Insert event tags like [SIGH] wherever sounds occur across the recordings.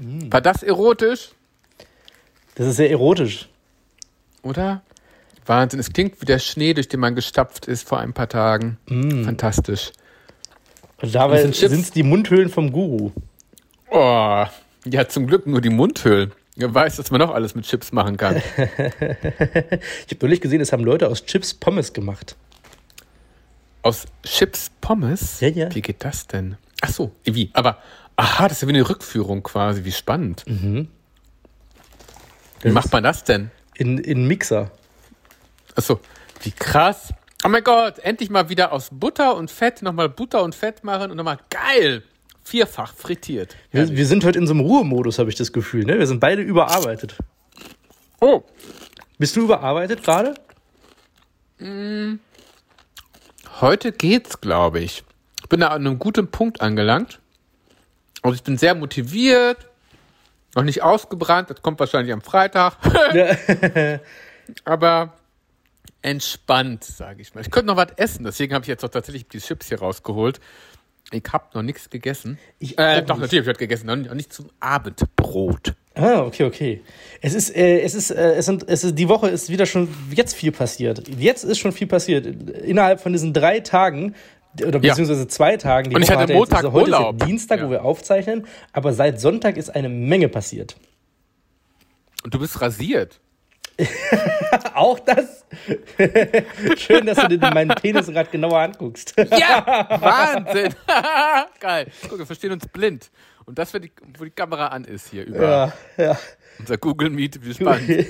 War das erotisch? Das ist sehr erotisch. Oder? Wahnsinn. Es klingt wie der Schnee, durch den man gestapft ist vor ein paar Tagen. Fantastisch. Und dabei sind es die Mundhöhlen vom Guru. Oh, ja, zum Glück nur die Mundhöhlen. Wer weiß, dass man noch alles mit Chips machen kann. [LAUGHS] Ich habe neulich gesehen, es haben Leute aus Chips Pommes gemacht. Aus Chips Pommes? Ja, ja. Wie geht das denn? Ach so, wie? Aber, aha, das ist ja wie eine Rückführung quasi. Wie spannend. Wie Das macht man das denn? In, in Mixer. Ach so, wie krass. Oh mein Gott, endlich mal wieder aus Butter und Fett nochmal Butter und Fett machen und nochmal geil. Vierfach frittiert. Wir, wir sind heute in so einem Ruhemodus, habe ich das Gefühl. Ne? Wir sind beide überarbeitet. Oh, Bist du überarbeitet gerade? heute geht's, glaube ich. Ich bin da an einem guten Punkt angelangt. Also ich bin sehr motiviert, noch nicht ausgebrannt, das kommt wahrscheinlich am Freitag, [LAUGHS] aber entspannt, sage ich mal. Ich könnte noch was essen, deswegen habe ich jetzt auch tatsächlich die Chips hier rausgeholt. Ich habe noch nichts gegessen. Ich äh, doch, nicht. natürlich, ich habe gegessen, noch nicht, noch nicht zum Abendbrot. Ah, okay, okay. Es ist, äh, es ist, äh, es sind, es ist, die Woche ist wieder schon jetzt viel passiert. Jetzt ist schon viel passiert. Innerhalb von diesen drei Tagen oder Ja. beziehungsweise zwei Tagen. Die Und ich Woche hatte hat ja jetzt- Montag also heute Urlaub. ist ja Dienstag, Ja. wo wir aufzeichnen, aber seit Sonntag ist eine Menge passiert. Und du bist rasiert. [LAUGHS] Auch das? [LAUGHS] Schön, dass du dir meinen Penis gerade genauer anguckst. Ja, [LAUGHS] Wahnsinn. Geil. Guck, wir verstehen uns blind. Und das, die, wo die Kamera an ist hier über ja, ja. unser Google Meet. Wie spannend.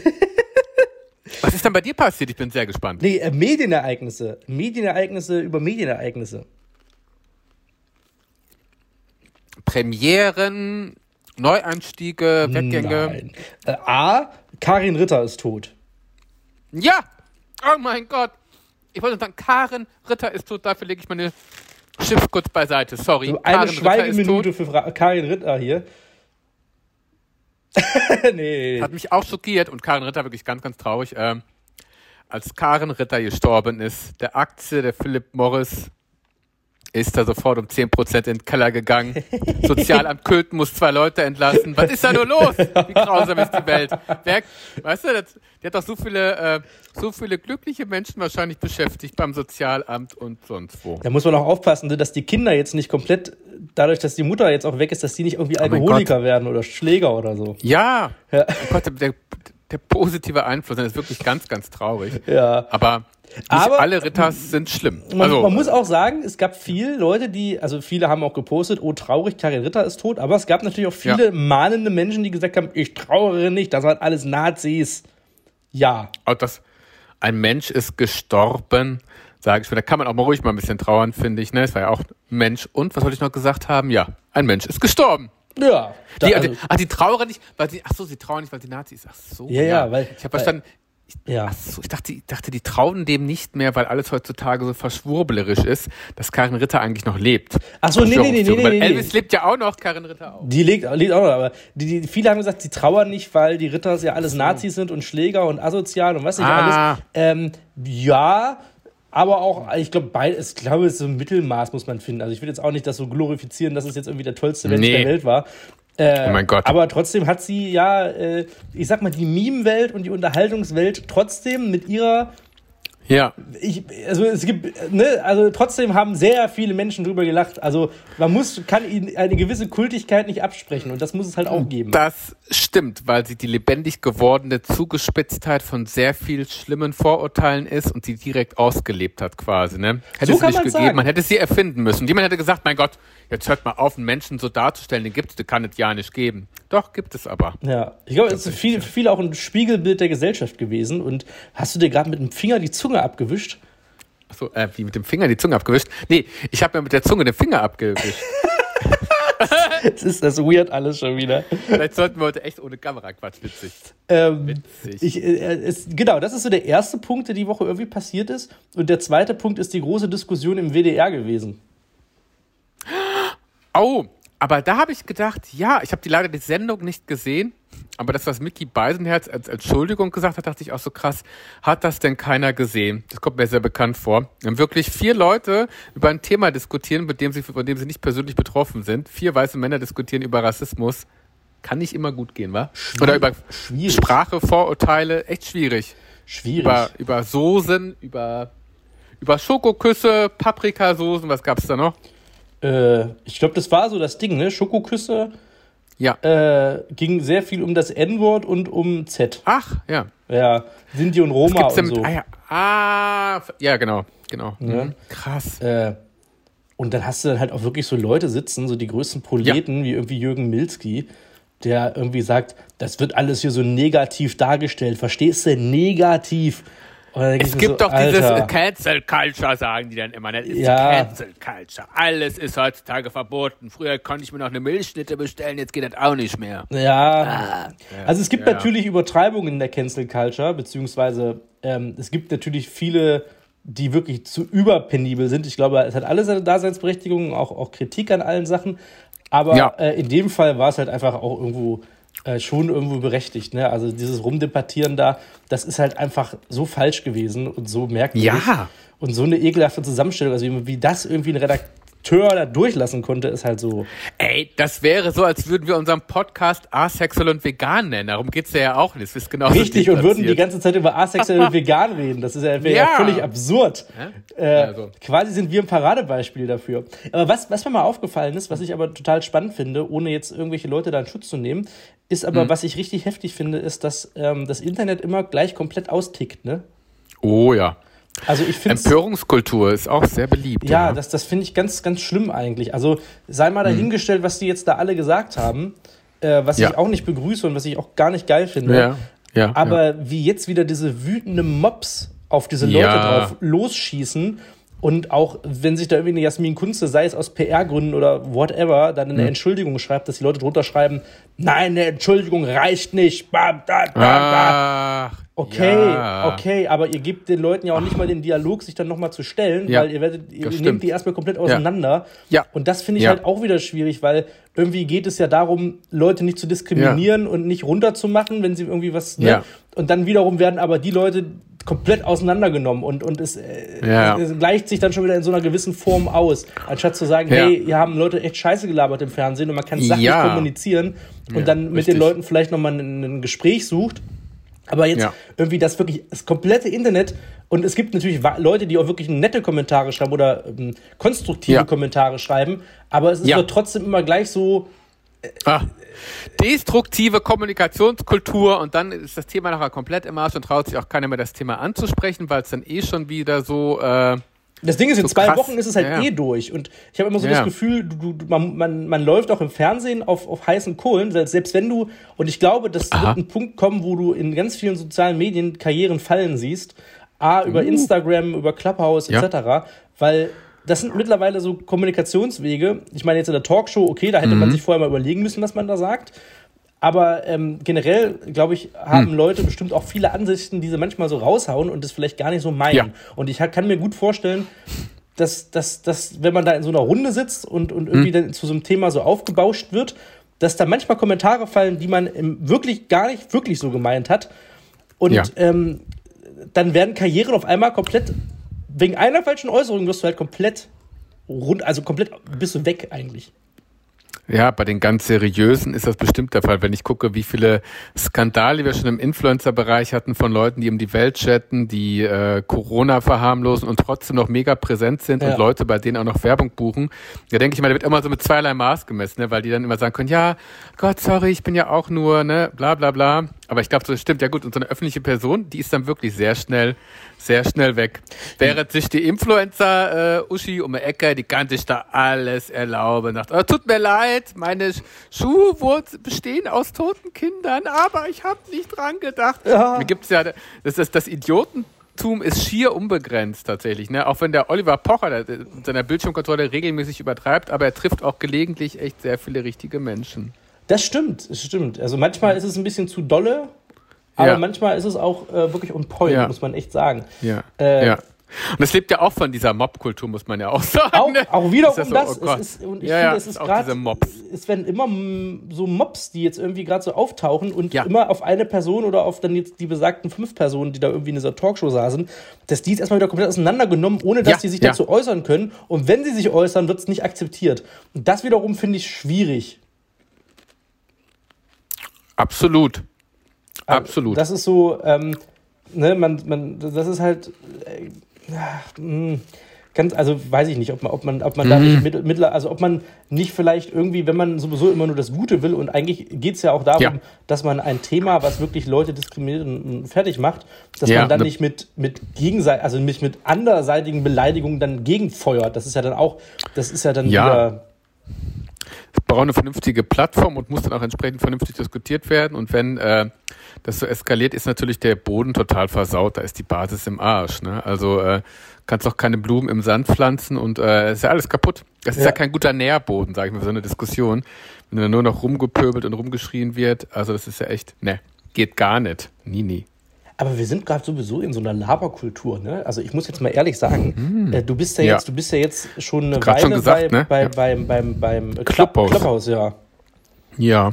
Was ist denn bei dir passiert? Ich bin sehr gespannt. Nee, äh, Medienereignisse. Medienereignisse über Medienereignisse. Premieren, Neueinstiege, Weggänge. Äh, A, Karin Ritter ist tot. Ja! Oh mein Gott! Ich wollte sagen, Karen Ritter ist tot, dafür lege ich meine Schiff kurz beiseite. Sorry. So eine ist Schweigeminute für Fra Karin Ritter hier. [LAUGHS] nee. Hat mich auch schockiert und Karen Ritter wirklich ganz, ganz traurig. Ähm, als Karen Ritter gestorben ist, der Aktie der Philip Morris ist da sofort um 10% in den Keller gegangen. [LAUGHS] Sozialamt Köthen muss zwei Leute entlassen. Was ist da nur los? Wie grausam ist die Welt? Wer, weißt du, das, die hat doch so viele, äh, so viele glückliche Menschen wahrscheinlich beschäftigt beim Sozialamt und sonst wo. Da muss man auch aufpassen, ne, dass die Kinder jetzt nicht komplett, dadurch, dass die Mutter jetzt auch weg ist, dass die nicht irgendwie Oh Alkoholiker werden oder Schläger oder so. Ja, Ja. oh Gott, der, der positive Einfluss, das ist wirklich ganz, ganz traurig. Ja. Aber nicht Aber- alle Ritters sind schlimm. Man, Also, man muss auch sagen, es gab viele Leute, die, also viele haben auch gepostet, oh traurig, Karin Ritter ist tot, aber es gab natürlich auch viele Ja. mahnende Menschen, die gesagt haben, ich trauere nicht, das waren alles Nazis. Ja. auch das, ein Mensch ist gestorben, sage ich mir. Da kann man auch mal ruhig mal ein bisschen trauern, finde ich. Ne? Es war ja auch Mensch. Und was wollte ich noch gesagt haben? Ja, ein Mensch ist gestorben. Ja. Da, Die, also, die, ach, die trauern nicht, weil sie, ach so, sie trauern nicht, weil sie Nazis. Ach so. Ja, ja, weil- ich habe verstanden. ja. Ach so, ich dachte, ich dachte, die trauen dem nicht mehr, weil alles heutzutage so verschwurbelerisch ist, dass Karin Ritter eigentlich noch lebt. Ach so, nee, nee, nee, nee, nee, nee. Elvis lebt ja auch noch, Karin Ritter auch. Die liegt, liegt auch noch, aber die, die, viele haben gesagt, sie trauern nicht, weil die Ritters ja alles Nazis sind und Schläger und asozial und was nicht Ah. alles. Ähm, ja, aber auch, ich glaube, ich glaube, es ist so ein Mittelmaß, muss man finden. Also ich will jetzt auch nicht das so glorifizieren, dass es jetzt irgendwie der tollste Mensch Nee. der Welt war. Äh, Oh mein Gott. Aber trotzdem hat sie ja, äh, ich sag mal, die Meme-Welt und die Unterhaltungswelt trotzdem mit ihrer Ja. ich, also es gibt, ne, also trotzdem haben sehr viele Menschen drüber gelacht. Also man muss, kann ihnen eine gewisse Kultigkeit nicht absprechen und das muss es halt auch geben. Das stimmt, weil sie die lebendig gewordene Zugespitztheit von sehr viel schlimmen Vorurteilen ist und sie direkt ausgelebt hat quasi, ne? Hätte So es nicht gegeben, sagen. man hätte sie erfinden müssen. Jemand hätte gesagt, mein Gott, jetzt hört mal auf, einen Menschen so darzustellen, den gibt's, den kann es ja nicht geben. Doch, gibt es aber. Ja, ich glaube, es ist für viele, für viele auch ein Spiegelbild der Gesellschaft gewesen. Und hast du dir gerade mit dem Finger die Zunge abgewischt? So, äh, wie mit dem Finger die Zunge abgewischt? Nee, ich habe mir mit der Zunge den Finger abgewischt. [LAUGHS] Jetzt ist das weird alles schon wieder. Vielleicht sollten wir heute echt ohne Kamera Quatsch witzig. Ähm, Witzig. ich, äh, es, genau, das ist so der erste Punkt, der die Woche irgendwie passiert ist. Und der zweite Punkt ist die große Diskussion im WDR gewesen. Oh, aber da habe ich gedacht, ja, ich habe die leider die Sendung nicht gesehen, aber das, was Mickey Beisenherz als Entschuldigung gesagt hat, dachte ich auch so krass, hat das denn keiner gesehen? Das kommt mir sehr bekannt vor. Wir haben wirklich vier Leute über ein Thema diskutieren, mit dem sie, von dem sie nicht persönlich betroffen sind. Vier weiße Männer diskutieren über Rassismus. kann nicht immer gut gehen, wa? Oder über schwierig. Sprache, Vorurteile, echt schwierig. Schwierig. Über, über Soßen, über, über Schokoküsse, Paprikasoßen, was gab's da noch? Äh, ich glaube, das war so das Ding, ne? Schokoküsse. Ja. Äh, ging sehr viel um das N-Wort und um Z. Ach, ja. Ja, Sinti und Roma und so. ah, ja, ah, ja, genau, genau. Ja. Mhm. Krass. Äh, und dann hast du dann halt auch wirklich so Leute sitzen, so die größten Proleten, wie irgendwie Jürgen Milski, der irgendwie sagt, das wird alles hier so negativ dargestellt. Verstehst du? Negativ. Es gibt so, doch dieses Cancel Culture, sagen die dann immer. Das ist Ja. Cancel Culture. Alles ist heutzutage verboten. Früher konnte ich mir noch eine Milchschnitte bestellen, jetzt geht das auch nicht mehr. Ja. also es gibt ja. natürlich Übertreibungen in der Cancel Culture, beziehungsweise ähm, es gibt natürlich viele, die wirklich zu überpenibel sind. Ich glaube, es hat alle seine Daseinsberechtigung, auch, auch Kritik an allen Sachen. Aber Ja. äh, in dem Fall war es halt einfach auch irgendwo äh, schon irgendwo berechtigt. Ne? Also dieses Rumdebattieren da, das ist halt einfach so falsch gewesen und so merkwürdig. Ja. Und so eine ekelhafte Zusammenstellung, also wie, wie das irgendwie ein Redakteur da durchlassen konnte, ist halt so. Ey, das wäre so, als würden wir unseren Podcast asexuell und vegan nennen. Darum geht's ja auch nicht. Das ist genau Richtig, und würden die ganze Zeit über asexuell und [LAUGHS] vegan reden. Das ist ja, wäre ja. Völlig absurd. Äh, Also. Quasi sind wir ein Paradebeispiel dafür. Aber was, was mir mal aufgefallen ist, was ich aber total spannend finde, ohne jetzt irgendwelche Leute da in Schutz zu nehmen, ist aber, was ich richtig heftig finde, ist, dass ähm, das Internet immer gleich komplett austickt. Ne? Oh ja. Also ich finde Empörungskultur ist auch sehr beliebt. ja, das, das finde ich ganz, ganz schlimm eigentlich. Also sei mal dahingestellt, was die jetzt da alle gesagt haben, äh, was Ja. ich auch nicht begrüße und was ich auch gar nicht geil finde. ja. ja Aber ja. wie jetzt wieder diese wütenden Mobs auf diese Leute Ja. drauf losschießen und auch, wenn sich da irgendwie eine Jasmin Kunze, sei es aus PR-Gründen oder whatever, dann eine Entschuldigung schreibt, dass die Leute drunter schreiben, nein, eine Entschuldigung reicht nicht. Bam, da, bam, da. Okay, ja. okay, aber ihr gebt den Leuten ja auch nicht mal den Dialog, sich dann nochmal zu stellen, Ja, weil ihr werdet, ihr nehmt stimmt. die erstmal komplett auseinander. Ja. Und das finde ich Ja. halt auch wieder schwierig, weil irgendwie geht es ja darum, Leute nicht zu diskriminieren und nicht runterzumachen, wenn sie irgendwie was. Ne? Ja. Und dann wiederum werden aber die Leute komplett auseinandergenommen und, und es, äh, Ja. es gleicht sich dann schon wieder in so einer gewissen Form aus. Anstatt zu sagen, Ja. hey, hier haben Leute echt scheiße gelabert im Fernsehen und man kann sachlich Ja. kommunizieren und dann mit richtig. den Leuten vielleicht nochmal ein, ein Gespräch sucht. Aber jetzt Ja. irgendwie das wirklich, das komplette Internet und es gibt natürlich Leute, die auch wirklich nette Kommentare schreiben oder ähm, konstruktive Ja. Kommentare schreiben, aber es ist Ja. doch trotzdem immer gleich so, Ah, destruktive Kommunikationskultur und dann ist das Thema nachher komplett im Arsch und traut sich auch keiner mehr das Thema anzusprechen, weil es dann eh schon wieder so äh, Das Ding ist, in So zwei krass. Wochen ist es halt Ja, eh durch. Und ich habe immer so Ja. das Gefühl, du, du, man, man, man läuft auch im Fernsehen auf, auf heißen Kohlen, selbst selbst wenn du, und ich glaube, das Aha. wird ein Punkt kommen, wo du in ganz vielen sozialen Medien Karrieren fallen siehst. A, über Uh. Instagram, über Clubhouse Ja. etc. Weil das sind mittlerweile so Kommunikationswege. Ich meine, jetzt in der Talkshow, okay, da hätte man Mhm. sich vorher mal überlegen müssen, was man da sagt. Aber ähm, generell, glaube ich, haben Hm. Leute bestimmt auch viele Ansichten, die sie manchmal so raushauen und das vielleicht gar nicht so meinen. Ja. Und ich kann mir gut vorstellen, dass, dass, dass wenn man da in so einer Runde sitzt und, und irgendwie dann zu so einem Thema so aufgebauscht wird, dass da manchmal Kommentare fallen, die man wirklich gar nicht wirklich so gemeint hat. Und Ja. ähm, dann werden Karrieren auf einmal komplett, wegen einer falschen Äußerung wirst du halt komplett rund, also komplett bist du weg eigentlich. Ja, bei den ganz seriösen ist das bestimmt der Fall. Wenn ich gucke, wie viele Skandale wir schon im Influencer-Bereich hatten von Leuten, die um die Welt chatten, die äh, Corona verharmlosen und trotzdem noch mega präsent sind Ja. und Leute, bei denen auch noch Werbung buchen. Da denke ich mal, da wird immer so mit zweierlei Maß gemessen, ne? weil die dann immer sagen können, ja, Gott, sorry, ich bin ja auch nur, ne, bla bla bla. Aber ich glaube, so stimmt ja gut. Und so eine öffentliche Person, die ist dann wirklich sehr schnell, sehr schnell weg. Während sich die Influencer äh, Uschi um die Ecke, die kann sich da alles erlauben. Sagt, oh, tut mir leid, meine Schuhe bestehen aus toten Kindern, aber ich habe nicht dran gedacht. Ja. Da gibt's ja, das ist das Idiotentum ist schier unbegrenzt tatsächlich. Ne? Auch wenn der Oliver Pocher der, seiner Bildschirmkontrolle regelmäßig übertreibt, aber er trifft auch gelegentlich echt sehr viele richtige Menschen. Das stimmt, das stimmt. Also manchmal ist es ein bisschen zu dolle, aber Ja. manchmal ist es auch äh, wirklich on point, Ja. muss man echt sagen. Ja. Äh, ja. Und es lebt ja auch von dieser Mobkultur, muss man ja auch sagen. Auch, ne? auch wiederum das. so, oh es ist, und ich ja, finde, ja, es ist gerade, es werden immer mm, so Mobs, die jetzt irgendwie gerade so auftauchen und Ja. immer auf eine Person oder auf dann jetzt die besagten fünf Personen, die da irgendwie in dieser Talkshow saßen, dass die jetzt erstmal wieder komplett auseinandergenommen, ohne dass die sich dazu äußern können. Und wenn sie sich äußern, wird es nicht akzeptiert. Und das wiederum finde ich schwierig. Absolut. Absolut. Das ist so, ähm, ne, man, man, das ist halt, äh, mh, ganz, also weiß ich nicht, ob man, ob man, ob man da nicht mit, mittler, also ob man nicht vielleicht irgendwie, wenn man sowieso immer nur das Gute will und eigentlich geht es ja auch darum, Ja. dass man ein Thema, was wirklich Leute diskriminiert und, fertig macht, dass Ja, man dann ne- nicht mit, mit Gegenseit, also nicht mit anderseitigen Beleidigungen dann gegenfeuert. Das ist ja dann auch, das ist ja dann Ja. wieder. Es braucht eine vernünftige Plattform und muss dann auch entsprechend vernünftig diskutiert werden. Und wenn äh, das so eskaliert, ist natürlich der Boden total versaut. Da ist die Basis im Arsch. Ne? Also äh, kannst auch keine Blumen im Sand pflanzen und äh, ist ja alles kaputt. Das ist ja, Ja. kein guter Nährboden, sage ich mal, für so eine Diskussion. Wenn da nur noch rumgepöbelt und rumgeschrien wird, also das ist ja echt, ne, geht gar nicht. Nie, nie. Aber wir sind gerade sowieso in so einer Laberkultur, ne? Also ich muss jetzt mal ehrlich sagen, äh, du bist ja, Ja. jetzt, du bist ja jetzt schon eine Weile schon gesagt, bei, ne? bei, Ja. beim, beim, beim Club, Clubhouse. Clubhouse, ja. Ja,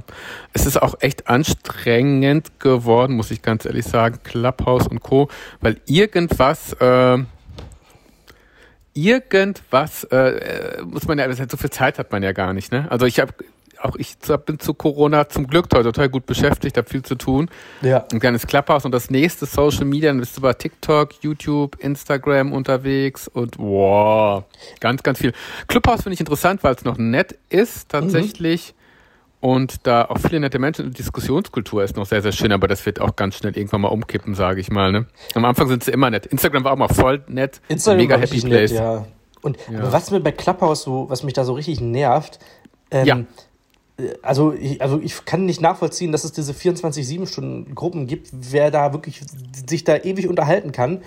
es ist auch echt anstrengend geworden, muss ich ganz ehrlich sagen, Clubhouse und Co., weil irgendwas, äh, irgendwas, äh, äh, muss man ja, so viel Zeit hat man ja gar nicht, ne? Also ich habe auch ich bin zu Corona zum Glück total, gut beschäftigt, habe viel zu tun. Ja. Ein kleines Clubhouse und das nächste Social Media, dann bist du bei TikTok, YouTube, Instagram unterwegs und wow, ganz, ganz viel. Clubhouse finde ich interessant, weil es noch nett ist tatsächlich und da auch viele nette Menschen und Diskussionskultur ist noch sehr, sehr schön, aber das wird auch ganz schnell irgendwann mal umkippen, sage ich mal. Ne? Am Anfang sind sie immer nett. Instagram war auch mal voll nett. Instagram mega war happy place. Nett, ja. Und Ja. was mir bei Clubhouse so, was mich da so richtig nervt, ähm, Ja. Also ich, also ich kann nicht nachvollziehen, dass es diese 24-7-Stunden-Gruppen gibt, wer da wirklich sich da ewig unterhalten kann.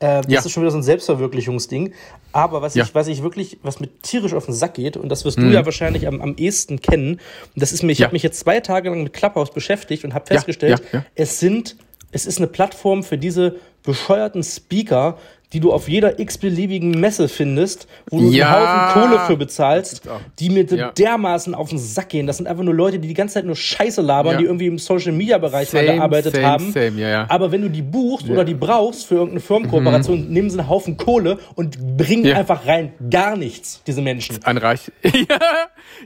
Äh, das Ja. ist schon wieder so ein Selbstverwirklichungsding. Aber was Ja. ich, was ich wirklich, was mir tierisch auf den Sack geht, und das wirst du ja wahrscheinlich am, am ehesten kennen, das ist mir, ich Mhm. Ja. habe mich jetzt zwei Tage lang mit Clubhouse beschäftigt und habe festgestellt, es sind, es ist eine Plattform für diese bescheuerten Speaker, die du auf jeder x-beliebigen Messe findest, wo du Ja. einen Haufen Kohle für bezahlst, die mir Ja. dermaßen auf den Sack gehen. Das sind einfach nur Leute, die die ganze Zeit nur Scheiße labern, Ja. die irgendwie im Social-Media-Bereich mal gearbeitet same, haben. same, ja. Aber wenn du die buchst oder die brauchst für irgendeine Firmenkooperation, nehmen sie einen Haufen Kohle und bringen einfach rein gar nichts, diese Menschen. Ein Reich. [LAUGHS] ja,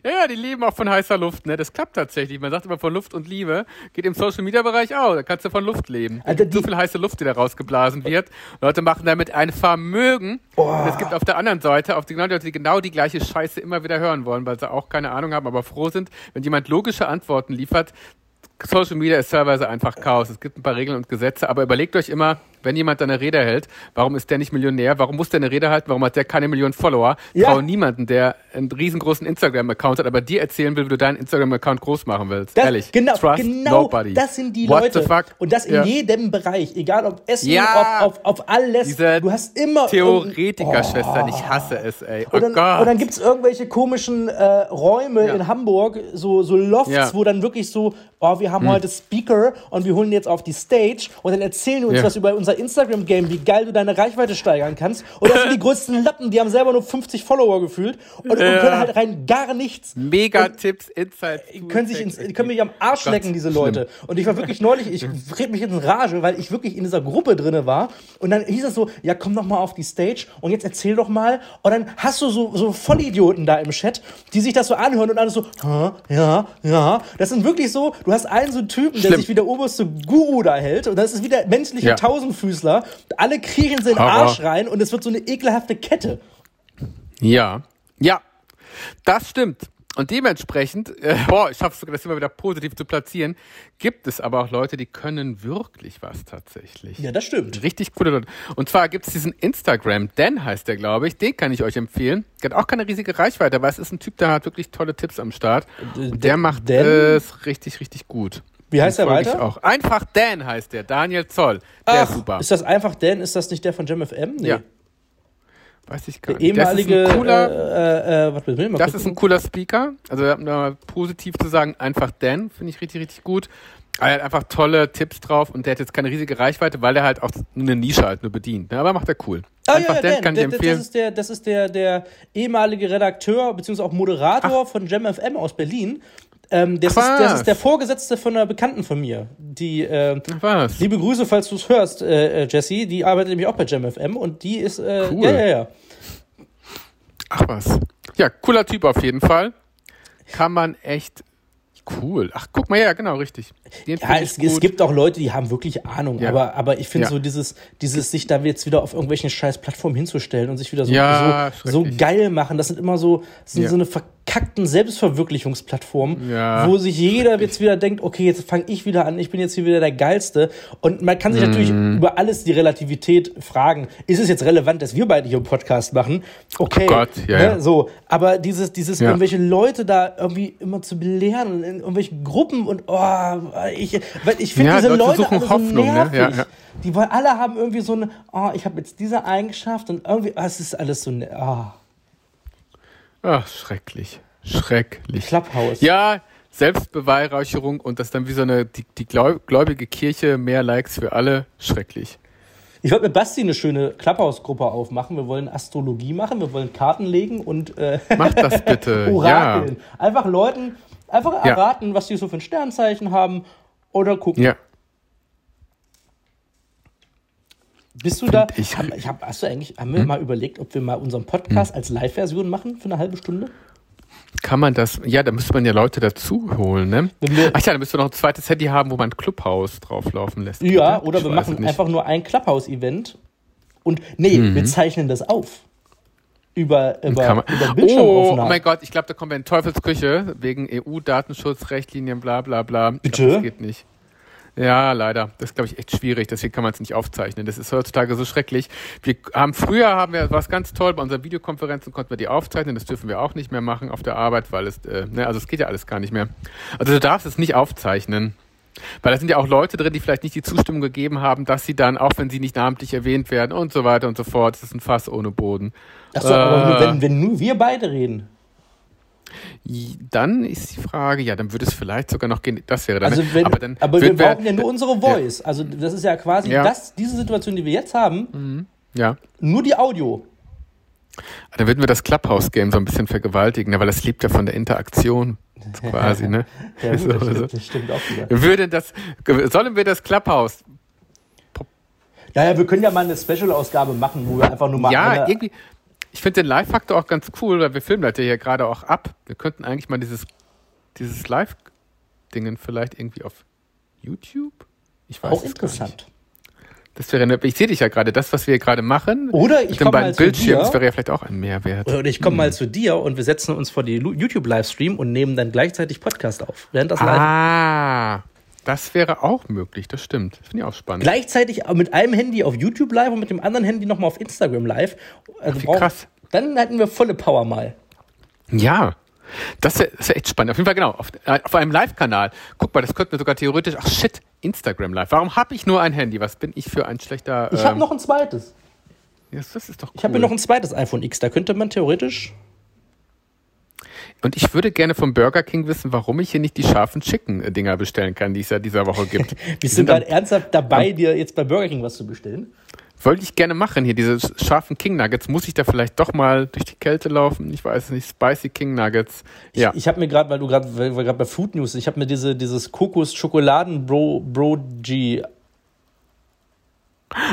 ja, ja, die leben auch von heißer Luft, ne? Das klappt tatsächlich. Man sagt immer von Luft und Liebe. Geht im Social Media Bereich auch. Da kannst du von Luft leben. Gibt so viel heiße Luft, die da rausgeblasen wird. Leute machen damit ein Vermögen. Und es gibt auf der anderen Seite auf die die Leute, die genau die gleiche Scheiße immer wieder hören wollen, weil sie auch keine Ahnung haben, aber froh sind, wenn jemand logische Antworten liefert. Social Media ist teilweise einfach Chaos. Es gibt ein paar Regeln und Gesetze, aber überlegt euch immer, wenn jemand da eine Rede hält, warum ist der nicht Millionär? Warum muss der eine Rede halten? Warum hat der keine Millionen Follower? Ja. Trau niemanden, der einen riesengroßen Instagram-Account hat, aber dir erzählen will, wie du deinen Instagram-Account groß machen willst. Das, Ehrlich. Genau, Trust genau nobody. das sind die What Leute. Und das in Ja. jedem Bereich, egal ob Essen, Ja. ob, auf, auf alles. Diese du hast immer Theoretiker-Schwestern, ich hasse es, ey. Oh Und dann, Gott. und dann gibt es irgendwelche komischen äh, Räume Ja. in Hamburg, so, so Lofts. Hm. wo dann wirklich so, oh, wir haben heute Speaker und wir holen jetzt auf die Stage und dann erzählen die uns was über unser Instagram-Game, wie geil du deine Reichweite steigern kannst. Und das sind die [LAUGHS] größten Lappen, die haben selber nur 50 Follower gefühlt und, und können halt rein gar nichts. Mega-Tipps, Insights. Können sich ins, können mich am Arsch lecken, diese schlimm. Leute. Und ich war wirklich neulich, ich [LAUGHS] red mich in Rage, weil ich wirklich in dieser Gruppe drinne war. Und dann hieß es so, ja, komm doch mal auf die Stage und jetzt erzähl doch mal. Und dann hast du so, so Vollidioten da im Chat, die sich das so anhören und alles so, "Hä? ja, ja. Das sind wirklich so, du hast einen so einen Typen, der Schlimm. sich wie der oberste Guru da hält. Und das ist wie der menschliche Ja. Tausendfüßler. Alle kriechen sie in den Horror. Arsch rein und es wird so eine ekelhafte Kette. Ja, ja, das stimmt. Und dementsprechend, äh, boah, ich schaffe sogar, das immer wieder positiv zu platzieren, gibt es aber auch Leute, die können wirklich was tatsächlich. Ja, das stimmt. Richtig coole Leute. Und zwar gibt es diesen Instagram, Dan heißt der, glaube ich, den kann ich euch empfehlen. Der hat auch keine riesige Reichweite, aber es ist ein Typ, der hat wirklich tolle Tipps am Start. Und der macht es richtig, richtig gut. Wie heißt er folge weiter? Auch. Einfach Dan heißt der, Daniel Zoll. Der ist super. Ist das einfach Dan? Ist das nicht der von JamFM? Nee. Ja. Weiß ich gar Der nicht. ehemalige, das ist ein cooler, äh, äh, warte, will ich mal Das gucken. ist ein cooler Speaker. Also um da mal positiv zu sagen, einfach Dan, finde ich richtig, richtig gut. Er hat einfach tolle Tipps drauf und der hat jetzt keine riesige Reichweite, weil er halt auch eine Nische halt nur bedient. Ne? Aber macht er cool. Ah, einfach ja, ja, Dan Dan, kann ich der- der- empfehlen. Das ist der, das ist der, der ehemalige Redakteur bzw. auch Moderator von JamFM aus Berlin. Ähm, das, ist, das ist der Vorgesetzte von einer Bekannten von mir. Die, äh, was? liebe Grüße, falls du es hörst, äh, äh, Jessie. Die arbeitet nämlich auch bei JamFM und die ist, äh, Cool. ja, ja, ja. Ach was. Ja, cooler Typ auf jeden Fall. Kann man echt Cool. Ach, guck mal, ja, genau, richtig. Den Ja, es, es gibt auch Leute, die haben wirklich Ahnung, Ja. aber, aber ich finde Ja. so dieses, dieses sich da jetzt wieder auf irgendwelchen scheiß Plattformen hinzustellen und sich wieder so, Ja, so, so geil machen, das sind immer so, sind so eine verkackten Selbstverwirklichungsplattformen, Ja. wo sich jeder jetzt wieder denkt, okay, jetzt fange ich wieder an, ich bin jetzt hier wieder der Geilste und man kann sich natürlich Mhm. über alles die Relativität fragen, ist es jetzt relevant, dass wir beide hier einen Podcast machen? Okay, Oh Gott, ja, ne, ja. so, aber dieses, dieses Ja. irgendwelche Leute da irgendwie immer zu belehren und in irgendwelchen Gruppen und oh, ich, weil ich finde diese Leute Leute alle so Hoffnung, ne? nervig. Ja. Die wollen alle haben irgendwie so eine, oh, ich habe jetzt diese Eigenschaft und irgendwie, ah, es ist alles so ne, oh, Ach, schrecklich. Schrecklich. Clubhouse. Ja, Selbstbeweihräucherung und das dann wie so eine, die, die gläu- gläubige Kirche, mehr Likes für alle. Schrecklich. Ich wollte mit Basti eine schöne Clubhouse-Gruppe aufmachen. Wir wollen Astrologie machen, wir wollen Karten legen und äh, Mach das bitte. [LAUGHS] ja. Orakeln. Einfach Leuten, einfach Ja. erraten, was die so für ein Sternzeichen haben oder gucken. Ja. Bist du da? ich- haben, ich hab, hast du eigentlich, haben wir mal überlegt, ob wir mal unseren Podcast als Live-Version machen für eine halbe Stunde? Kann man das, ja, da müsste man ja Leute dazu holen, ne? Wir- Ach ja, da müsste man noch ein zweites Handy haben, wo man ein Clubhouse drauflaufen lässt. Ja, oder wir machen einfach nur ein Clubhouse-Event und nee, Mhm. wir zeichnen das auf. Über, über, man, über oh, Bildschirmaufnahmen. oh mein Gott, ich glaube, da kommen wir in Teufelsküche wegen EU-Datenschutzrichtlinien, bla bla bla. Bitte? Glaub, das geht nicht. Ja, leider. Das ist, glaube ich, echt schwierig. Deswegen kann man es nicht aufzeichnen. Das ist heutzutage so schrecklich. Wir haben früher haben wir was ganz toll. Bei unseren Videokonferenzen konnten wir die aufzeichnen. Das dürfen wir auch nicht mehr machen auf der Arbeit, weil es, äh, ne, also es geht ja alles gar nicht mehr. Also du darfst es nicht aufzeichnen. Weil da sind ja auch Leute drin, die vielleicht nicht die Zustimmung gegeben haben, dass sie dann, auch wenn sie nicht namentlich erwähnt werden und so weiter und so fort, das ist ein Fass ohne Boden. Achso, aber nur Äh. wenn, wenn nur wir beide reden. Dann ist die Frage, ja, dann würde es vielleicht sogar noch gehen. Das wäre dann. Also wenn, aber dann aber wir brauchen ja nur unsere Voice. Also das ist ja quasi Ja. das, diese Situation, die wir jetzt haben, ja, nur die Audio. dann würden wir das Clubhouse-Game so ein bisschen vergewaltigen, weil das lebt ja von der Interaktion [LAUGHS] quasi, ne? Ja, So, gut, das, stimmt, das stimmt auch wieder. Wir würden das, sollen wir das Clubhouse? Naja, wir können ja mal eine Special-Ausgabe machen, wo wir einfach nur mal Ja, eine, irgendwie. Ich finde den Live-Faktor auch ganz cool, weil wir filmen das ja hier gerade auch ab. Wir könnten eigentlich mal dieses, dieses Live-Dingen vielleicht irgendwie auf YouTube? Ich weiß auch interessant. Das wäre ich sehe dich ja gerade, das, was wir gerade machen, Oder ich komme mal zu Bildschirmen, das dir. wäre ja vielleicht auch ein Mehrwert. Oder ich komme mal zu dir und wir setzen uns vor die YouTube-Livestream und nehmen dann gleichzeitig Podcast auf. Während das live Ah, das wäre auch möglich, das stimmt. Das finde ich auch spannend. Gleichzeitig mit einem Handy auf YouTube live und mit dem anderen Handy nochmal auf Instagram live. Also wie brauch- krass. Dann hätten wir volle Power mal. Ja, das wär echt spannend. Auf jeden Fall genau, auf, äh, auf einem Live-Kanal. Guck mal, das könnten wir sogar theoretisch, ach shit, Instagram Live. Warum habe ich nur ein Handy? Was bin ich für ein schlechter... Ich habe ähm, noch ein zweites. das, das ist doch cool. Ich habe noch ein zweites iPhone X. Da könnte man theoretisch. Und ich würde gerne vom Burger King wissen, warum ich hier nicht die scharfen Chicken-Dinger bestellen kann, die es ja dieser Woche gibt. [LAUGHS] Bist du gerade ernsthaft dabei, dir jetzt bei Burger King was zu bestellen? Wollte ich gerne machen hier, diese scharfen King Nuggets. Muss ich da vielleicht doch mal durch die Kälte laufen? Ich weiß es nicht. Spicy King Nuggets. Ja. Ich habe mir gerade, weil du gerade, bei Food News, ich habe mir diese, dieses Kokos Schokoladen Bro, Bro G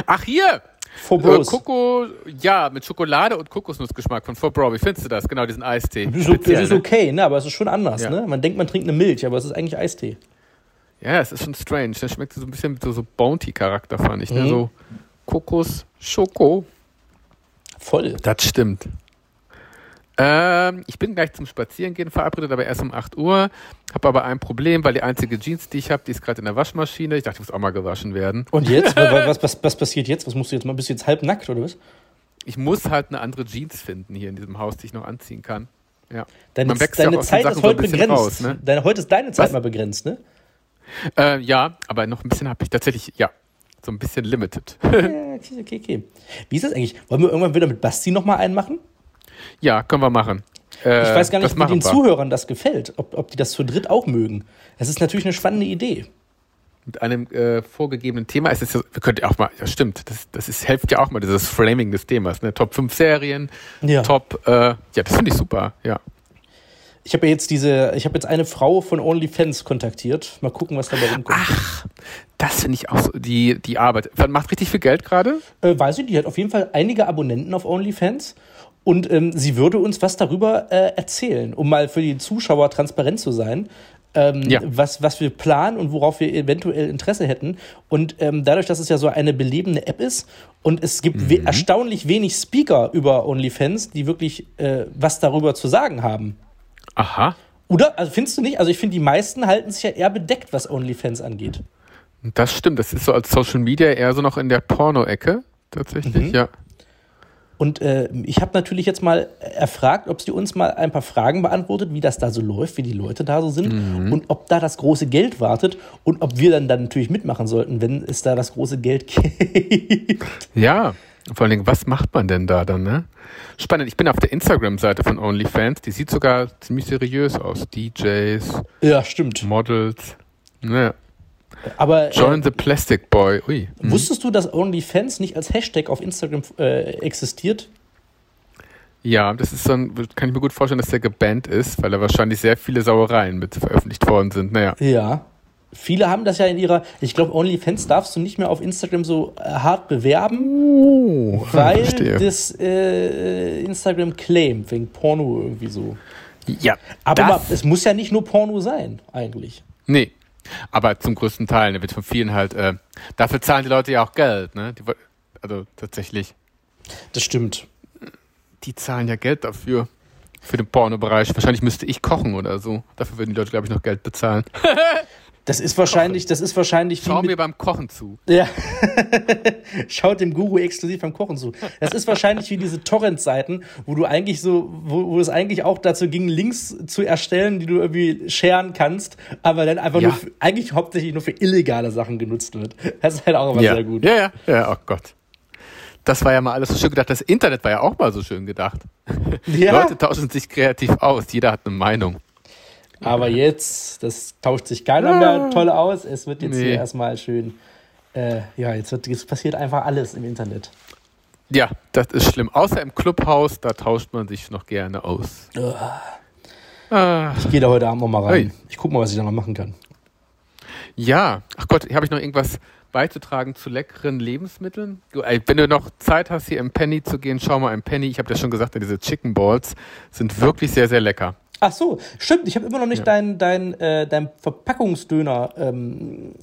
Ach hier! For Äh. Koko, ja, mit Schokolade und Kokosnussgeschmack von For Bro. Wie findest du das? Genau, diesen Eistee. Das ist, das Speziell, ist ne? okay, ne? aber es ist schon anders. Ja. Ne? Man denkt, man trinkt eine Milch, aber es ist eigentlich Eistee. Ja, es ist schon strange. Das schmeckt so ein bisschen mit so, so Bounty-Charakter, fand ich. Ne? Mhm. So Kokos, Schoko. Voll. Das stimmt. Ähm, ich bin gleich zum Spazierengehen verabredet, aber erst um 8 Uhr. Habe aber ein Problem, weil die einzige Jeans, die ich habe, die ist gerade in der Waschmaschine. Ich dachte, die muss auch mal gewaschen werden. Und jetzt? [LAUGHS] was, was, was passiert jetzt? Was musst du jetzt mal? Bist du jetzt halb nackt oder was? Ich muss halt eine andere Jeans finden hier in diesem Haus, die ich noch anziehen kann. Ja. Deine, deine Zeit ist so heute bisschen begrenzt. raus, ne? deine, heute ist deine Zeit Was? mal begrenzt, ne? Äh, ja, aber noch ein bisschen habe ich tatsächlich, ja, so ein bisschen limited. [LAUGHS] Okay, okay, okay. Wie ist das eigentlich? Wollen wir irgendwann wieder mit Basti nochmal einen machen? Ja, können wir machen. Äh, Ich weiß gar nicht, wie den wir. Zuhörern das gefällt, ob, ob die das zu dritt auch mögen. Das ist natürlich eine spannende Idee. Mit einem äh, vorgegebenen Thema. Es ist ja, wir könnten ja auch mal, ja stimmt, das, das ist, hilft ja auch mal, dieses Framing des Themas. Ne? Top 5 Serien, Ja. Top, äh, ja, das finde ich super, ja. Ich habe ja jetzt diese, ich habe jetzt eine Frau von OnlyFans kontaktiert. Mal gucken, was dabei rumkommt. Ach, das finde ich auch so, die, die Arbeit. Macht richtig viel Geld gerade? Äh, weiß ich, die hat auf jeden Fall einige Abonnenten auf OnlyFans. Und ähm, sie würde uns was darüber äh, erzählen, um mal für die Zuschauer transparent zu sein. ähm, Ja. was, was wir planen und worauf wir eventuell Interesse hätten. Und ähm, dadurch, dass es ja so eine belebende App ist und es gibt Mhm. we erstaunlich wenig Speaker über OnlyFans, die wirklich äh, was darüber zu sagen haben. Aha. Oder? Also findest du nicht? Also ich finde, die meisten halten sich ja eher bedeckt, was OnlyFans angeht. Das stimmt. Das ist so als Social Media eher so noch in der Porno-Ecke. Tatsächlich, Mhm. ja. Und äh, ich habe natürlich jetzt mal erfragt, ob sie uns mal ein paar Fragen beantwortet, wie das da so läuft, wie die Leute da so sind Mhm. und ob da das große Geld wartet und ob wir dann, dann natürlich mitmachen sollten, wenn es da das große Geld [LAUGHS] gibt. Ja. Vor allen Dingen, was macht man denn da dann, ne? Spannend. Ich bin auf der Instagram-Seite von OnlyFans. Die sieht sogar ziemlich seriös aus. DJs, ja, stimmt. Models. Naja. Aber Join äh, the Plastic Boy. Ui. Hm. wusstest du, dass OnlyFans nicht als Hashtag auf Instagram äh, existiert? Ja, das ist so ein, kann ich mir gut vorstellen, dass der gebannt ist, weil da wahrscheinlich sehr viele Sauereien mit veröffentlicht worden sind. Naja. Ja. Viele haben das ja in ihrer, ich glaube, OnlyFans darfst du nicht mehr auf Instagram so äh, hart bewerben, Oh, [LAUGHS] weil das äh, Instagram claimt, wegen Porno irgendwie so. ja, Aber mal, es muss ja nicht nur Porno sein, eigentlich. nee. Aber zum größten Teil, ne, wird von vielen halt, äh, dafür zahlen die Leute ja auch Geld, ne? Die, also tatsächlich, Das stimmt. die zahlen ja Geld dafür. Für den Pornobereich. Wahrscheinlich müsste ich kochen oder so. Dafür würden die Leute, glaube ich, noch Geld bezahlen. [LAUGHS] Das ist wahrscheinlich, das ist wahrscheinlich wie Schau mir beim Kochen zu. Ja. [LAUGHS] Schaut dem Guru exklusiv beim Kochen zu. Das ist wahrscheinlich wie diese Torrent-Seiten, wo du eigentlich so, wo, wo es eigentlich auch dazu ging, Links zu erstellen, die du irgendwie sharen kannst, aber dann einfach Ja. nur für, eigentlich hauptsächlich nur für illegale Sachen genutzt wird. Das ist halt auch immer ja. sehr gut. Ja, ja, ja, oh Gott. Das war ja mal alles so schön gedacht. Das Internet war ja auch mal so schön gedacht. Ja, Leute tauschen sich kreativ aus. Jeder hat eine Meinung. Aber jetzt, das tauscht sich keiner mehr toll aus. Es wird jetzt Nee. hier erstmal schön, äh, ja, jetzt wird, jetzt passiert einfach alles im Internet. Ja, das ist schlimm. Außer im Clubhaus, da tauscht man sich noch gerne aus. Ah, Ich gehe da heute Abend noch mal rein. Ich guck mal, was ich da noch machen kann. ja, ach Gott, habe ich noch irgendwas beizutragen zu leckeren Lebensmitteln? Wenn du noch Zeit hast, hier im Penny zu gehen, schau mal im Penny. Ich habe ja schon gesagt, diese Chicken Balls sind wirklich sehr, sehr lecker. Ach so, stimmt. Ich habe immer noch nicht Ja. dein, dein, äh, dein Verpackungsdöner. Ähm,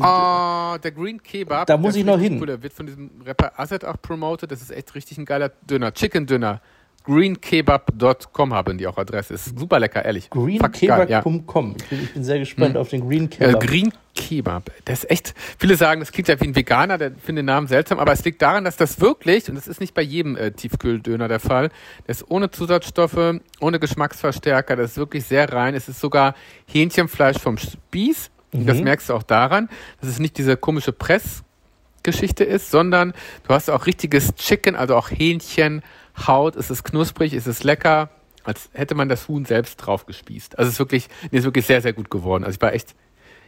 Ah, der Green Kebab. Da muss ich noch hin. Cool. Der wird von diesem Rapper Azad auch promoted. Das ist echt richtig ein geiler Döner. Chicken Döner. greenkebab.com haben die auch Adresse. Ist super lecker, ehrlich. Ja. greenkebab.com. Ich, bin, ich bin sehr gespannt auf den Green Äh, Kebab. Green Kebab. Das ist echt, viele sagen, das klingt ja wie ein Veganer, der findet den Namen seltsam, aber es liegt daran, dass das wirklich, und das ist nicht bei jedem äh, Tiefkühldöner der Fall, das ist ohne Zusatzstoffe, ohne Geschmacksverstärker, das ist wirklich sehr rein. Es ist sogar Hähnchenfleisch vom Spieß. Und Das merkst du auch daran, dass es nicht diese komische Pressgeschichte ist, sondern du hast auch richtiges Chicken, also auch Hähnchen, Haut, es ist knusprig, es ist lecker, als hätte man das Huhn selbst drauf gespießt. Also es ist wirklich, nee, ist wirklich sehr, sehr gut geworden. Also ich war echt,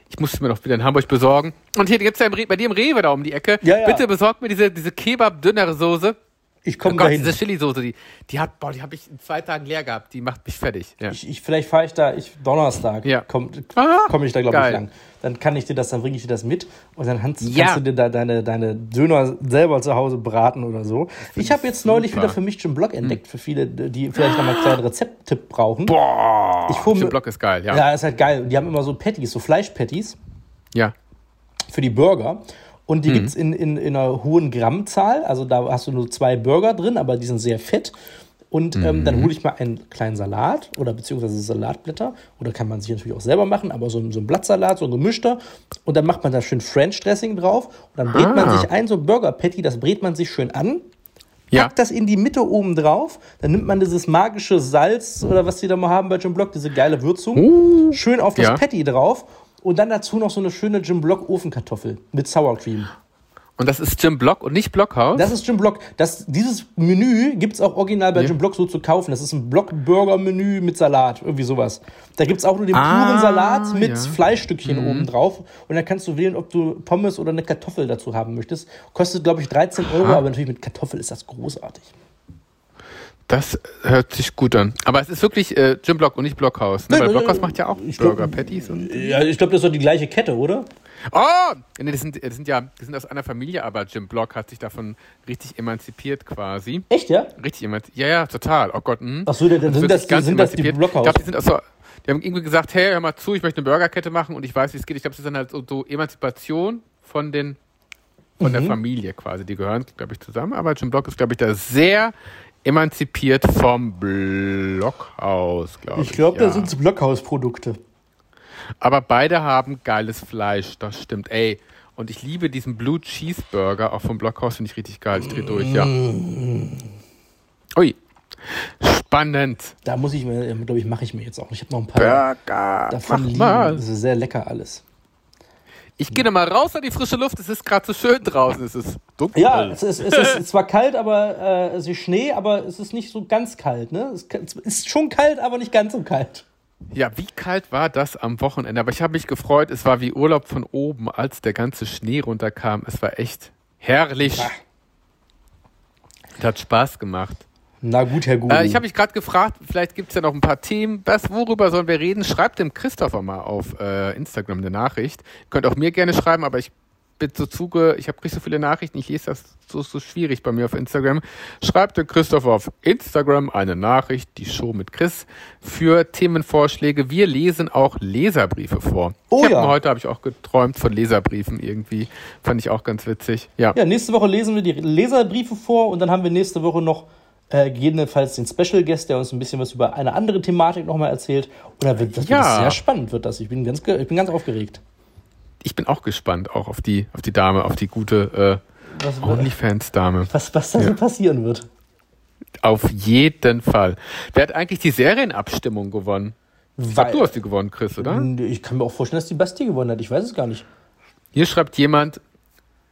ich musste mir noch wieder in Hamburg besorgen. Und hier gibt's ja bei dir im Rewe da um die Ecke. Ja, ja. Bitte besorgt mir diese, diese Kebab-Dünner-Soße. Ich Oh komme Gott, dahin. diese Chili-Soße, die, die hat, boah, die habe ich in zwei Tagen leer gehabt. Die macht mich fertig. Ja. Ich, ich, vielleicht fahre ich da, ich, Donnerstag Ja. komme Ah, komm ich da, glaube ich, lang. Dann kann ich dir das, dann bringe ich dir das mit und dann kannst, Ja. kannst du dir da deine, deine Döner selber zu Hause braten oder so. Ich habe jetzt neulich super. Hm. wieder für mich schon Blog entdeckt, für viele, die vielleicht noch mal einen kleinen Rezepttipp brauchen. Boah, Ich fuhr Block ist geil, ja. Ja, ist halt geil. Die haben immer so Patties, so Fleischpatties. Ja. für die Burger. Und Mhm. die gibt's in, in, in einer hohen Grammzahl. Also da hast du nur zwei Burger drin, aber die sind sehr fett. Und ähm, Mhm. dann hole ich mal einen kleinen Salat oder beziehungsweise Salatblätter. Oder kann man sich natürlich auch selber machen, aber so, ein- so ein Blattsalat, so ein gemischter. Und dann macht man da schön French Dressing drauf. Und dann brät man Ah. sich ein, so ein Burger Patty, das brät man sich schön an. Ja. Packt das in die Mitte oben drauf. Dann nimmt man dieses magische Salz oder was die da mal haben bei Jim Block, diese geile Würzung. schön auf das Uh. Ja. Patty drauf. Und dann dazu noch so eine schöne Jim Block Ofenkartoffel mit Sour Cream. Und das ist Jim Block und nicht Blockhaus? Das ist Jim Block. Das, dieses Menü gibt es auch original bei Ja. Jim Block so zu kaufen. Das ist ein Block-Burger-Menü mit Salat, irgendwie sowas. Da gibt es auch nur den Ah, puren Salat mit ja. Mhm. Fleischstückchen oben drauf. Und dann kannst du wählen, ob du Pommes oder eine Kartoffel dazu haben möchtest. Kostet, glaube ich, 13 Euro, aber natürlich mit Kartoffel ist das großartig. Das hört sich gut an. Aber es ist wirklich äh, Jim Block und nicht Blockhaus. Ne? Nein, Weil Blockhaus macht ja auch Burger Patties. Und Ja, ich glaube, das ist doch die gleiche Kette, oder? Oh! Nee, das sind, das sind ja, die sind aus einer Familie, aber Jim Block hat sich davon richtig emanzipiert quasi. Echt, ja? Richtig emanzipiert. Ja, ja, total. Oh Gott. Hm. Ach so, dann sind das, ganz sind das die. Blockhaus. Ich glaube, die sind aus so, die haben irgendwie gesagt, hey, hör mal zu, ich möchte eine Burgerkette machen und ich weiß, wie es geht. Ich glaube, das ist dann halt so, so Emanzipation von den von der Mhm. Familie quasi. Die gehören, glaube ich, zusammen. Aber Jim Block ist, glaube ich, da sehr emanzipiert vom Blockhaus, glaube ich. ich glaube, ja. da sind Blockhausprodukte. Aber beide haben geiles Fleisch, das stimmt. Ey, und ich liebe diesen Blue Cheeseburger, auch vom Blockhaus, finde ich richtig geil. Ich dreh durch, ja. Ui. Spannend. Da muss ich mir, glaube ich, mache ich mir jetzt auch. Ich habe noch ein paar Burger. davon Mach liegen. mal. Das ist sehr lecker alles. Ich gehe mal raus an die frische Luft. Es ist gerade so schön draußen. Es ist dunkel. Ja, es ist, es ist zwar kalt, aber äh, es ist Schnee, aber es ist nicht so ganz kalt. Ne? Es ist schon kalt, aber nicht ganz so kalt. Ja, wie kalt war das am Wochenende? Aber ich habe mich gefreut. Es war wie Urlaub von oben, als der ganze Schnee runterkam. Es war echt herrlich. Es hat Spaß gemacht. Na gut, Herr Google. Äh, ich habe mich gerade gefragt, vielleicht gibt es ja noch ein paar Themen. Was, worüber sollen wir reden? Schreibt dem Christopher mal auf äh, Instagram eine Nachricht. Ihr könnt auch mir gerne schreiben, aber ich bin so zuge, ich habe nicht so viele Nachrichten, ich lese das so, so schwierig bei mir auf Instagram. Schreibt dem Christopher auf Instagram eine Nachricht, die Show mit Chris, für Themenvorschläge. Wir lesen auch Leserbriefe vor. Oh ich hab ja. mir heute habe ich auch geträumt von Leserbriefen irgendwie. Fand ich auch ganz witzig. Ja. ja, nächste Woche lesen wir die Leserbriefe vor und dann haben wir nächste Woche noch äh, gegebenenfalls den Special Guest, der uns ein bisschen was über eine andere Thematik nochmal erzählt. Und da wird das Ja. wird sehr spannend, wird das. Ich bin ganz, ich bin ganz aufgeregt. Ich bin auch gespannt, auch auf die, auf die Dame, auf die gute äh, OnlyFans-Dame. was, was da so passieren wird. Auf jeden Fall. Wer hat eigentlich die Serienabstimmung gewonnen? Weil- du hast die gewonnen, Chris, oder? Ich kann mir auch vorstellen, dass die Basti gewonnen hat. Ich weiß es gar nicht. Hier schreibt jemand,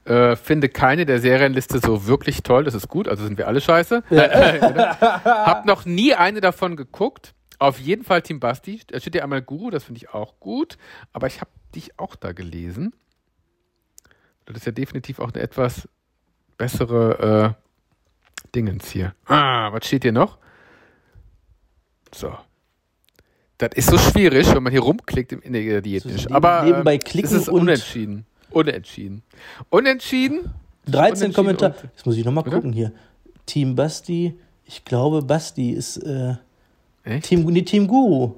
äh, finde keine der Serienliste so wirklich toll. Das ist gut, also sind wir alle scheiße. [LAUGHS] Hab noch nie eine davon geguckt. Auf jeden Fall Team Basti. Da steht ja einmal Guru, das finde ich auch gut. Aber ich habe dich auch da gelesen. Das ist ja definitiv auch eine etwas bessere äh, Dingens hier. Ah, was steht hier noch? So. Das ist so schwierig, wenn man hier rumklickt im in der Diättisch. neben- Aber nebenbei äh, klicken es ist und- unentschieden. Unentschieden. Unentschieden? 13 Unentschieden Kommentare. Jetzt muss ich nochmal gucken hier. Team Basti. Ich glaube, Basti ist äh? Team, nee, Team Guru.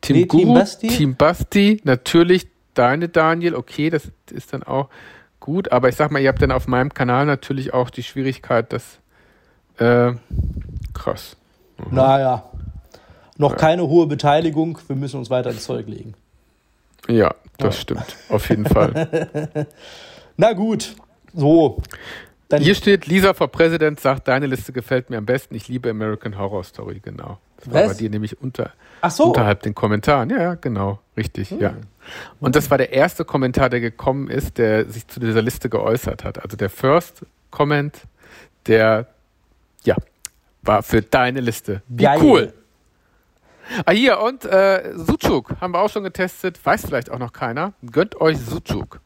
Team Nee, Team Guru, Basti? Team Basti, natürlich deine Daniel, okay, das ist dann auch gut, aber ich sag mal, ihr habt dann auf meinem Kanal natürlich auch die Schwierigkeit, dass äh, krass. Naja. Noch keine hohe Beteiligung. Wir müssen uns weiter ins Zeug legen. Ja, das stimmt, auf jeden Fall. [LAUGHS] Na gut. So. Dann Hier steht, Lisa for President sagt, deine Liste gefällt mir am besten. Ich liebe American Horror Story, genau. Das war Was? bei dir nämlich unter, so. unterhalb den Kommentaren. Ja, ja, genau, richtig, ja. Und das war der erste Kommentar, der gekommen ist, der sich zu dieser Liste geäußert hat. Also der First Comment, der, ja, war für deine Liste. Wie Geil. cool. Ah, hier, und äh, Sucuk haben wir auch schon getestet. Weiß vielleicht auch noch keiner. Gönnt euch Sucuk.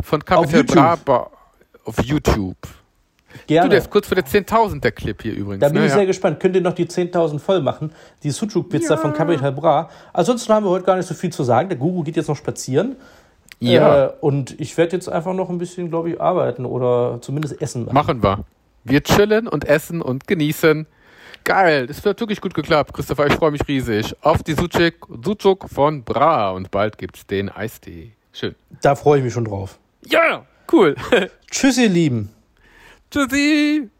Von Capital. Bra Ba- auf YouTube. Du, Gerne. der ist kurz vor der 10.000, der Clip hier übrigens. Da bin ne? ich ja. sehr gespannt. Könnt ihr noch die 10.000 voll machen? Die Sucuk-Pizza von Capital Bra. Ansonsten haben wir heute gar nicht so viel zu sagen. Der Guru geht jetzt noch spazieren. ja, Äh, und ich werde jetzt einfach noch ein bisschen, glaube ich, arbeiten oder zumindest essen. machen. machen wir. Wir chillen und essen und genießen. Geil, das wird wirklich gut geklappt, Christopher. Ich freue mich riesig auf die Sucuk, Sucuk von Bra und bald gibt's den Eistee. Schön. Da freue ich mich schon drauf. Ja, cool. [LAUGHS] Tschüss, ihr Lieben. Tschüssi.